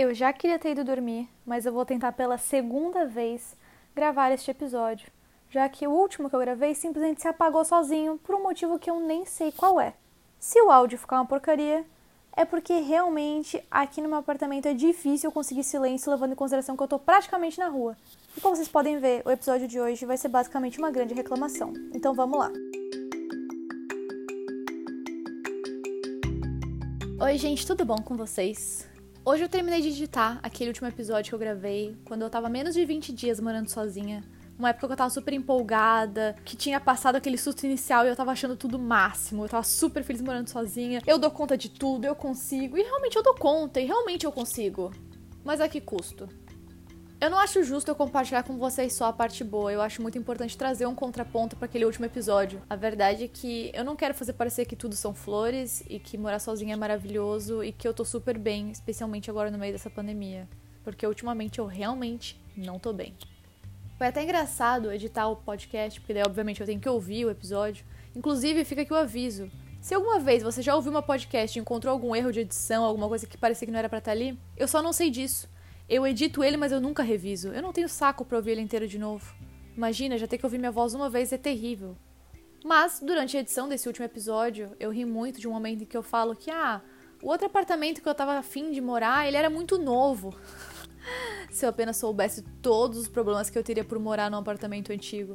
Eu já queria ter ido dormir, mas eu vou tentar pela segunda vez gravar este episódio, já que o último que eu gravei simplesmente se apagou sozinho por um motivo que eu nem sei qual é. Se o áudio ficar uma porcaria, é porque realmente aqui no meu apartamento é difícil conseguir silêncio, levando em consideração que eu tô praticamente na rua. E como vocês podem ver, o episódio de hoje vai ser basicamente uma grande reclamação. Então vamos lá. Oi, gente, tudo bom com vocês? Hoje eu terminei de editar aquele último episódio que eu gravei, quando eu tava menos de 20 dias morando sozinha. Uma época que eu tava super empolgada, que tinha passado aquele susto inicial e eu tava achando tudo máximo. Eu tava super feliz morando sozinha. Eu dou conta de tudo, eu consigo. E realmente eu dou conta, e realmente eu consigo. Mas a que custo? Eu não acho justo eu compartilhar com vocês só a parte boa. Eu acho muito importante trazer um contraponto para aquele último episódio. A verdade é que eu não quero fazer parecer que tudo são flores e que morar sozinha é maravilhoso e que eu tô super bem, especialmente agora no meio dessa pandemia. Porque ultimamente eu realmente não tô bem. Foi até engraçado editar o podcast, porque daí obviamente eu tenho que ouvir o episódio. Inclusive, fica aqui o aviso. Se alguma vez você já ouviu uma podcast e encontrou algum erro de edição, alguma coisa que parecia que não era para estar tá ali, eu só não sei disso. Eu edito ele, mas eu nunca reviso. Eu não tenho saco pra ouvir ele inteiro de novo. Imagina, já ter que ouvir minha voz uma vez é terrível. Mas, durante a edição desse último episódio, eu ri muito de um momento em que eu falo que, ah, o outro apartamento que eu tava afim de morar, ele era muito novo. Se eu apenas soubesse todos os problemas que eu teria por morar num apartamento antigo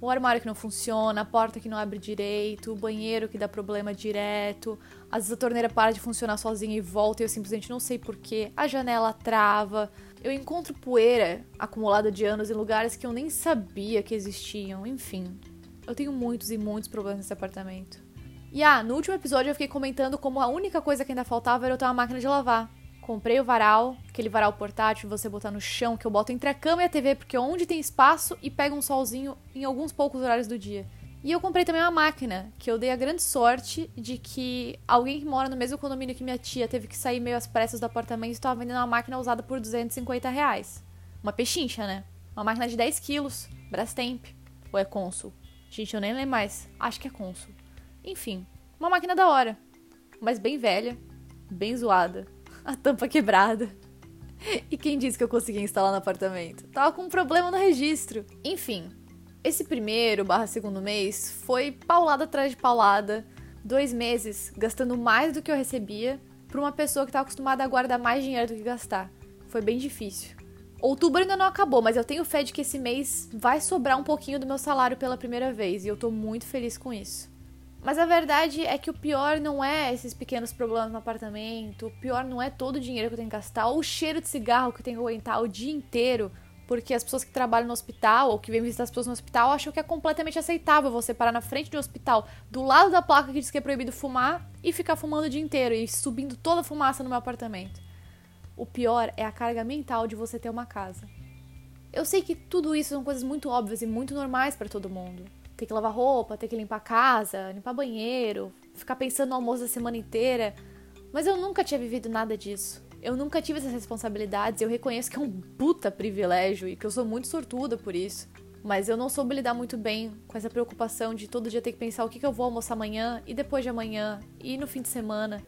o armário que não funciona, a porta que não abre direito, o banheiro que dá problema direto, às vezes a torneira para de funcionar sozinha e volta e eu simplesmente não sei porquê, a janela trava, eu encontro poeira acumulada de anos em lugares que eu nem sabia que existiam, enfim. Eu tenho muitos e muitos problemas nesse apartamento. E ah, no último episódio eu fiquei comentando como a única coisa que ainda faltava era eu ter uma máquina de lavar. Comprei o varal, aquele varal portátil você botar no chão, que eu boto entre a cama e a TV, porque onde tem espaço e pega um solzinho em alguns poucos horários do dia. E eu comprei também uma máquina, que eu dei a grande sorte de que alguém que mora no mesmo condomínio que minha tia teve que sair meio às pressas do apartamento e estava vendendo uma máquina usada por 250 reais. Uma pechincha, né? Uma máquina de 10 quilos, Brastemp. Ou é Consul? Gente, eu nem lembro mais. Acho que é Consul. Enfim, uma máquina da hora. Mas bem velha, bem zoada a tampa quebrada. E quem disse que eu consegui instalar no apartamento? Tava com um problema no registro. Enfim, esse primeiro barra segundo mês foi paulada atrás de paulada. Dois meses gastando mais do que eu recebia para uma pessoa que estava acostumada a guardar mais dinheiro do que gastar. Foi bem difícil. Outubro ainda não acabou, mas eu tenho fé de que esse mês vai sobrar um pouquinho do meu salário pela primeira vez e eu tô muito feliz com isso. Mas a verdade é que o pior não é esses pequenos problemas no apartamento, o pior não é todo o dinheiro que eu tenho que gastar, ou o cheiro de cigarro que eu tenho que aguentar o dia inteiro, porque as pessoas que trabalham no hospital ou que vêm visitar as pessoas no hospital acham que é completamente aceitável você parar na frente do hospital, do lado da placa que diz que é proibido fumar, e ficar fumando o dia inteiro e subindo toda a fumaça no meu apartamento. O pior é a carga mental de você ter uma casa. Eu sei que tudo isso são coisas muito óbvias e muito normais para todo mundo ter que lavar roupa, ter que limpar a casa, limpar banheiro, ficar pensando no almoço da semana inteira. Mas eu nunca tinha vivido nada disso. Eu nunca tive essas responsabilidades. Eu reconheço que é um puta privilégio e que eu sou muito sortuda por isso. Mas eu não soube lidar muito bem com essa preocupação de todo dia ter que pensar o que, que eu vou almoçar amanhã e depois de amanhã e no fim de semana.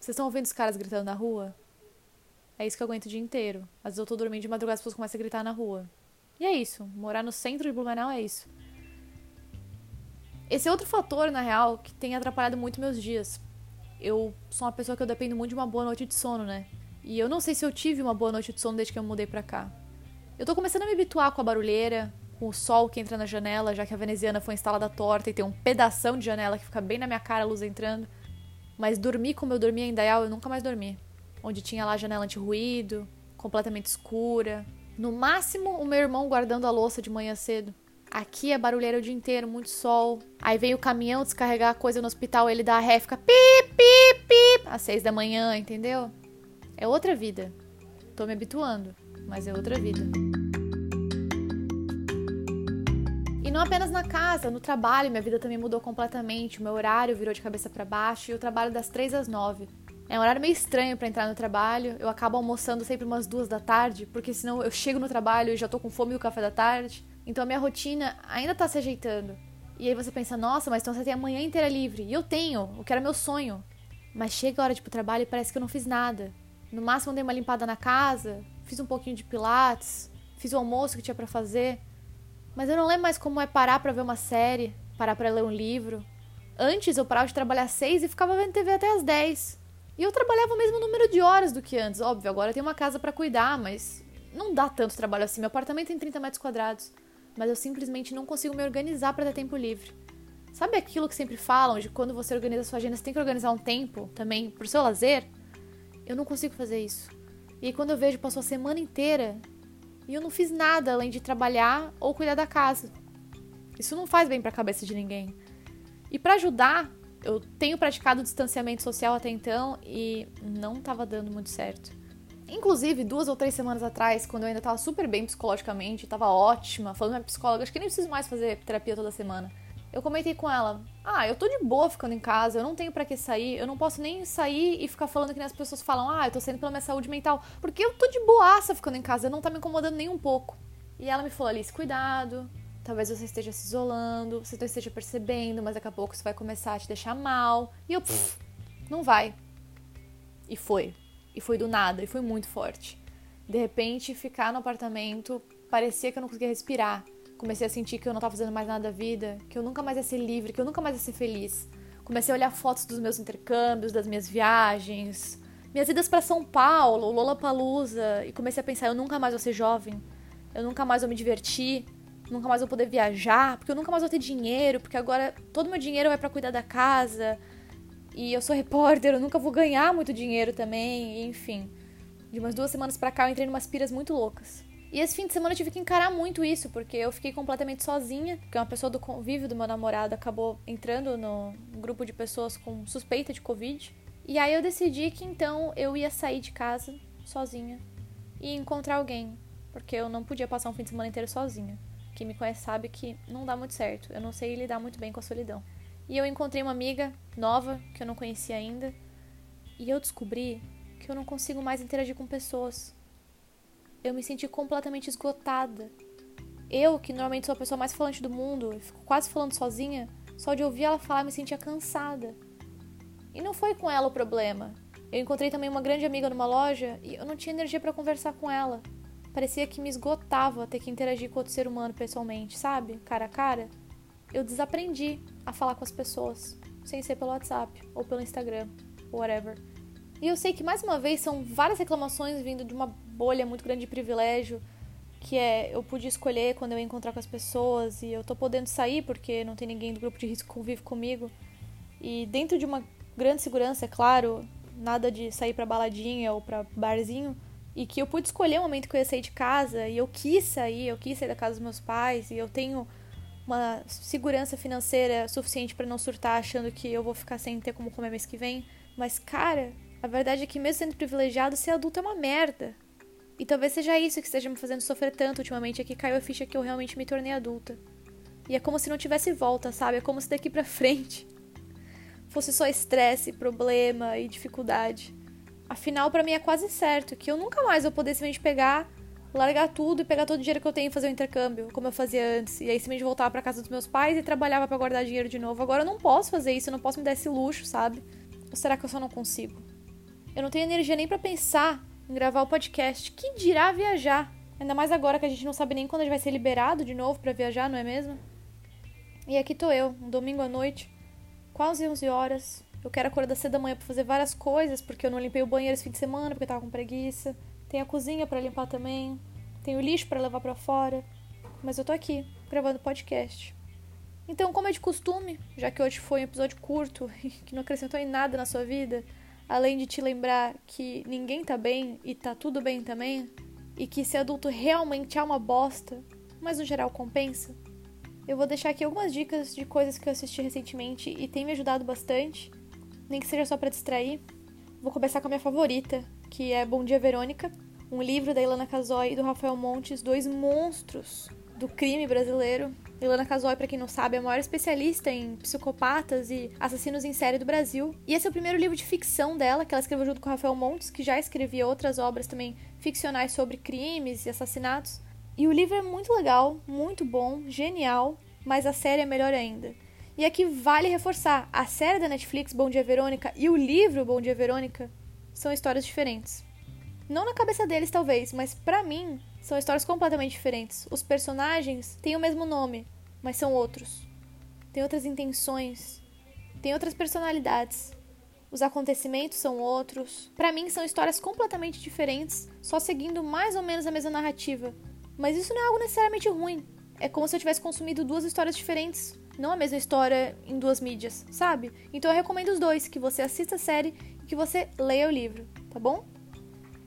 Vocês estão ouvindo os caras gritando na rua? É isso que eu aguento o dia inteiro. Às vezes eu tô dormindo de madrugada e as pessoas começam a gritar na rua. E é isso. Morar no centro de Blumenau é isso. Esse é outro fator, na real, que tem atrapalhado muito meus dias. Eu sou uma pessoa que eu dependo muito de uma boa noite de sono, né? E eu não sei se eu tive uma boa noite de sono desde que eu mudei pra cá. Eu tô começando a me habituar com a barulheira, com o sol que entra na janela, já que a veneziana foi instalada torta e tem um pedação de janela que fica bem na minha cara, a luz entrando. Mas dormir como eu dormia em Dayal, eu nunca mais dormi. Onde tinha lá janela anti-ruído, completamente escura, no máximo, o meu irmão guardando a louça de manhã cedo. Aqui é barulheiro o dia inteiro, muito sol. Aí vem o caminhão descarregar a coisa no hospital, ele dá a ré, fica pip, pip, pip, às seis da manhã, entendeu? É outra vida. Tô me habituando, mas é outra vida. E não apenas na casa, no trabalho, minha vida também mudou completamente. O meu horário virou de cabeça para baixo e eu trabalho das três às nove. É um horário meio estranho para entrar no trabalho. Eu acabo almoçando sempre umas duas da tarde, porque senão eu chego no trabalho e já tô com fome do café da tarde. Então a minha rotina ainda tá se ajeitando. E aí você pensa, nossa, mas então você tem a manhã inteira livre. E eu tenho, o que era meu sonho. Mas chega a hora de ir pro trabalho e parece que eu não fiz nada. No máximo dei uma limpada na casa, fiz um pouquinho de pilates, fiz o almoço que tinha para fazer. Mas eu não lembro mais como é parar para ver uma série, parar para ler um livro. Antes eu parava de trabalhar às seis e ficava vendo TV até às dez. E eu trabalhava o mesmo número de horas do que antes. Óbvio, agora tenho uma casa para cuidar, mas não dá tanto trabalho assim. Meu apartamento tem 30 metros quadrados. Mas eu simplesmente não consigo me organizar para ter tempo livre. Sabe aquilo que sempre falam de quando você organiza sua agenda, você tem que organizar um tempo também pro seu lazer? Eu não consigo fazer isso. E aí, quando eu vejo, passou a semana inteira e eu não fiz nada além de trabalhar ou cuidar da casa. Isso não faz bem para a cabeça de ninguém. E para ajudar, eu tenho praticado distanciamento social até então e não estava dando muito certo. Inclusive, duas ou três semanas atrás, quando eu ainda estava super bem psicologicamente, estava ótima, falando com a psicóloga, acho que nem preciso mais fazer terapia toda semana eu comentei com ela: "Ah, eu tô de boa ficando em casa, eu não tenho para que sair, eu não posso nem sair e ficar falando que nem as pessoas falam: "Ah, eu tô saindo pela minha saúde mental", porque eu tô de boaça ficando em casa, não tá me incomodando nem um pouco. E ela me falou: "Alice, cuidado, talvez você esteja se isolando, você não esteja percebendo, mas daqui a pouco isso vai começar a te deixar mal". E eu, pff, não vai. E foi. E foi do nada, e foi muito forte. De repente, ficar no apartamento parecia que eu não conseguia respirar comecei a sentir que eu não estava fazendo mais nada da vida, que eu nunca mais ia ser livre, que eu nunca mais ia ser feliz. Comecei a olhar fotos dos meus intercâmbios, das minhas viagens, minhas idas para São Paulo, Lollapalooza, e comecei a pensar, eu nunca mais vou ser jovem, eu nunca mais vou me divertir, nunca mais vou poder viajar, porque eu nunca mais vou ter dinheiro, porque agora todo meu dinheiro vai para cuidar da casa. E eu sou repórter, eu nunca vou ganhar muito dinheiro também, enfim. De umas duas semanas pra cá eu entrei em umas piras muito loucas. E esse fim de semana eu tive que encarar muito isso, porque eu fiquei completamente sozinha, porque uma pessoa do convívio do meu namorado acabou entrando no grupo de pessoas com suspeita de Covid. E aí eu decidi que então eu ia sair de casa sozinha e encontrar alguém, porque eu não podia passar um fim de semana inteiro sozinha. Quem me conhece sabe que não dá muito certo, eu não sei lidar muito bem com a solidão. E eu encontrei uma amiga nova que eu não conhecia ainda, e eu descobri que eu não consigo mais interagir com pessoas eu me senti completamente esgotada. Eu, que normalmente sou a pessoa mais falante do mundo, e fico quase falando sozinha, só de ouvir ela falar me sentia cansada. E não foi com ela o problema. Eu encontrei também uma grande amiga numa loja e eu não tinha energia para conversar com ela. Parecia que me esgotava ter que interagir com outro ser humano pessoalmente, sabe? Cara a cara. Eu desaprendi a falar com as pessoas, sem ser pelo WhatsApp ou pelo Instagram, whatever. E eu sei que mais uma vez são várias reclamações vindo de uma bolha muito grande de privilégio, que é eu pude escolher quando eu ia encontrar com as pessoas e eu tô podendo sair porque não tem ninguém do grupo de risco que convive comigo. E dentro de uma grande segurança, é claro, nada de sair para baladinha ou para barzinho, e que eu pude escolher o momento que eu ia sair de casa e eu quis sair, eu quis sair da casa dos meus pais e eu tenho uma segurança financeira suficiente para não surtar achando que eu vou ficar sem ter como comer mês que vem. Mas cara, a verdade é que mesmo sendo privilegiado, ser adulto é uma merda. E talvez seja isso que esteja me fazendo sofrer tanto ultimamente, é que caiu a ficha que eu realmente me tornei adulta. E é como se não tivesse volta, sabe? É como se daqui pra frente fosse só estresse, problema e dificuldade. Afinal, para mim é quase certo que eu nunca mais vou poder simplesmente pegar, largar tudo e pegar todo o dinheiro que eu tenho e fazer o intercâmbio, como eu fazia antes. E aí simplesmente voltar para casa dos meus pais e trabalhava para guardar dinheiro de novo. Agora eu não posso fazer isso, eu não posso me dar esse luxo, sabe? Ou será que eu só não consigo? Eu não tenho energia nem para pensar em gravar o podcast. Que dirá viajar? Ainda mais agora que a gente não sabe nem quando a gente vai ser liberado de novo para viajar, não é mesmo? E aqui tô eu, um domingo à noite, quase 11 horas. Eu quero acordar cedo da manhã para fazer várias coisas, porque eu não limpei o banheiro esse fim de semana, porque eu tava com preguiça. Tem a cozinha para limpar também. Tem o lixo para levar para fora. Mas eu tô aqui, gravando podcast. Então, como é de costume, já que hoje foi um episódio curto, que não acrescentou em nada na sua vida, além de te lembrar que ninguém tá bem e tá tudo bem também, e que ser adulto realmente é uma bosta, mas no geral compensa, eu vou deixar aqui algumas dicas de coisas que eu assisti recentemente e tem me ajudado bastante, nem que seja só para distrair. Vou começar com a minha favorita, que é Bom Dia Verônica, um livro da Ilana Casoy e do Rafael Montes, dois monstros do crime brasileiro. Ilana Casoy, para quem não sabe, é a maior especialista em psicopatas e assassinos em série do Brasil. E esse é o primeiro livro de ficção dela, que ela escreveu junto com o Rafael Montes, que já escrevia outras obras também ficcionais sobre crimes e assassinatos. E o livro é muito legal, muito bom, genial, mas a série é melhor ainda. E aqui vale reforçar: a série da Netflix Bom Dia Verônica e o livro Bom Dia Verônica são histórias diferentes. Não na cabeça deles, talvez, mas para mim são histórias completamente diferentes. Os personagens têm o mesmo nome, mas são outros. Têm outras intenções, têm outras personalidades. Os acontecimentos são outros. Para mim são histórias completamente diferentes, só seguindo mais ou menos a mesma narrativa. Mas isso não é algo necessariamente ruim. É como se eu tivesse consumido duas histórias diferentes, não a mesma história em duas mídias, sabe? Então eu recomendo os dois, que você assista a série e que você leia o livro, tá bom?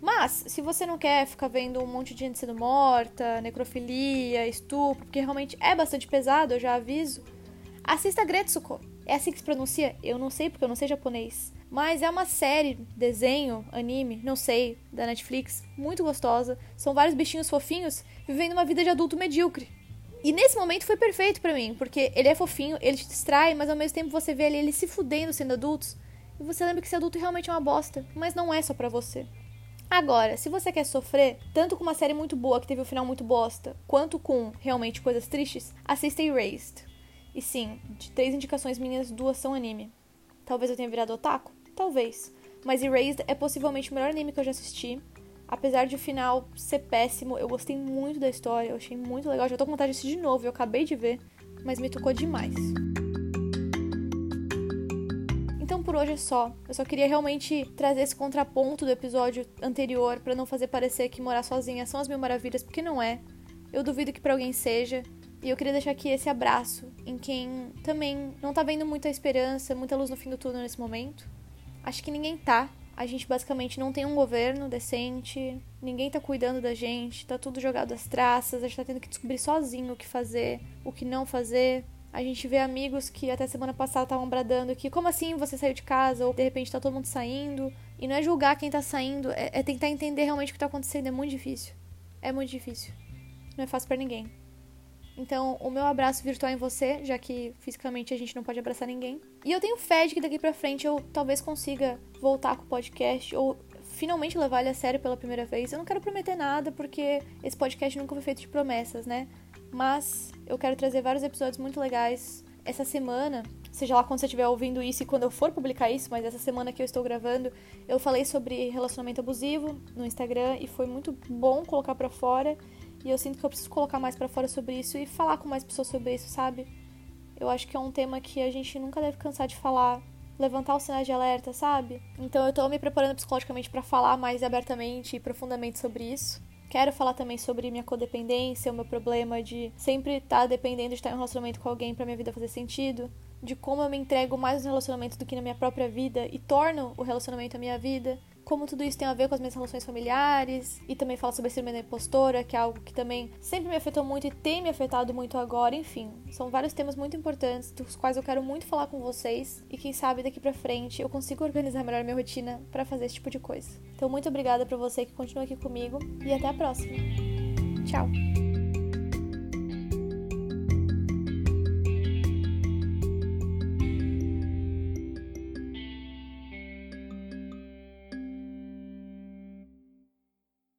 Mas, se você não quer ficar vendo um monte de gente sendo morta, necrofilia, estupro, porque realmente é bastante pesado, eu já aviso, assista Gretsuko. É assim que se pronuncia? Eu não sei porque eu não sei japonês. Mas é uma série, desenho, anime, não sei, da Netflix, muito gostosa. São vários bichinhos fofinhos vivendo uma vida de adulto medíocre. E nesse momento foi perfeito para mim, porque ele é fofinho, ele te distrai, mas ao mesmo tempo você vê ali ele se fudendo sendo adultos. E você lembra que ser adulto realmente é uma bosta, mas não é só para você. Agora, se você quer sofrer, tanto com uma série muito boa que teve um final muito bosta, quanto com realmente coisas tristes, assista Erased. E sim, de três indicações minhas, duas são anime. Talvez eu tenha virado otaku? Talvez. Mas Erased é possivelmente o melhor anime que eu já assisti. Apesar de o final ser péssimo, eu gostei muito da história, eu achei muito legal. Já tô com vontade de assistir de novo, eu acabei de ver, mas me tocou demais. Então por hoje é só. Eu só queria realmente trazer esse contraponto do episódio anterior para não fazer parecer que morar sozinha são as mil maravilhas, porque não é. Eu duvido que para alguém seja. E eu queria deixar aqui esse abraço em quem também não tá vendo muita esperança, muita luz no fim do túnel nesse momento. Acho que ninguém tá. A gente basicamente não tem um governo decente, ninguém tá cuidando da gente, tá tudo jogado às traças, a gente tá tendo que descobrir sozinho o que fazer, o que não fazer. A gente vê amigos que até semana passada estavam bradando que como assim você saiu de casa ou de repente tá todo mundo saindo. E não é julgar quem tá saindo, é, é tentar entender realmente o que tá acontecendo. É muito difícil. É muito difícil. Não é fácil para ninguém. Então, o meu abraço virtual em você, já que fisicamente a gente não pode abraçar ninguém. E eu tenho fé de que daqui pra frente eu talvez consiga voltar com o podcast ou finalmente levar ele a sério pela primeira vez. Eu não quero prometer nada porque esse podcast nunca foi feito de promessas, né? Mas eu quero trazer vários episódios muito legais essa semana, seja lá quando você estiver ouvindo isso e quando eu for publicar isso, mas essa semana que eu estou gravando, eu falei sobre relacionamento abusivo no Instagram e foi muito bom colocar para fora. E eu sinto que eu preciso colocar mais para fora sobre isso e falar com mais pessoas sobre isso, sabe? Eu acho que é um tema que a gente nunca deve cansar de falar, levantar os sinais de alerta, sabe? Então eu tô me preparando psicologicamente para falar mais abertamente e profundamente sobre isso. Quero falar também sobre minha codependência, o meu problema de sempre estar tá dependendo de estar em um relacionamento com alguém para minha vida fazer sentido, de como eu me entrego mais no relacionamento do que na minha própria vida e torno o relacionamento a minha vida como tudo isso tem a ver com as minhas relações familiares, e também fala sobre a síndrome da impostora, que é algo que também sempre me afetou muito e tem me afetado muito agora, enfim. São vários temas muito importantes, dos quais eu quero muito falar com vocês, e quem sabe daqui pra frente eu consigo organizar melhor minha rotina para fazer esse tipo de coisa. Então, muito obrigada pra você que continua aqui comigo, e até a próxima. Tchau!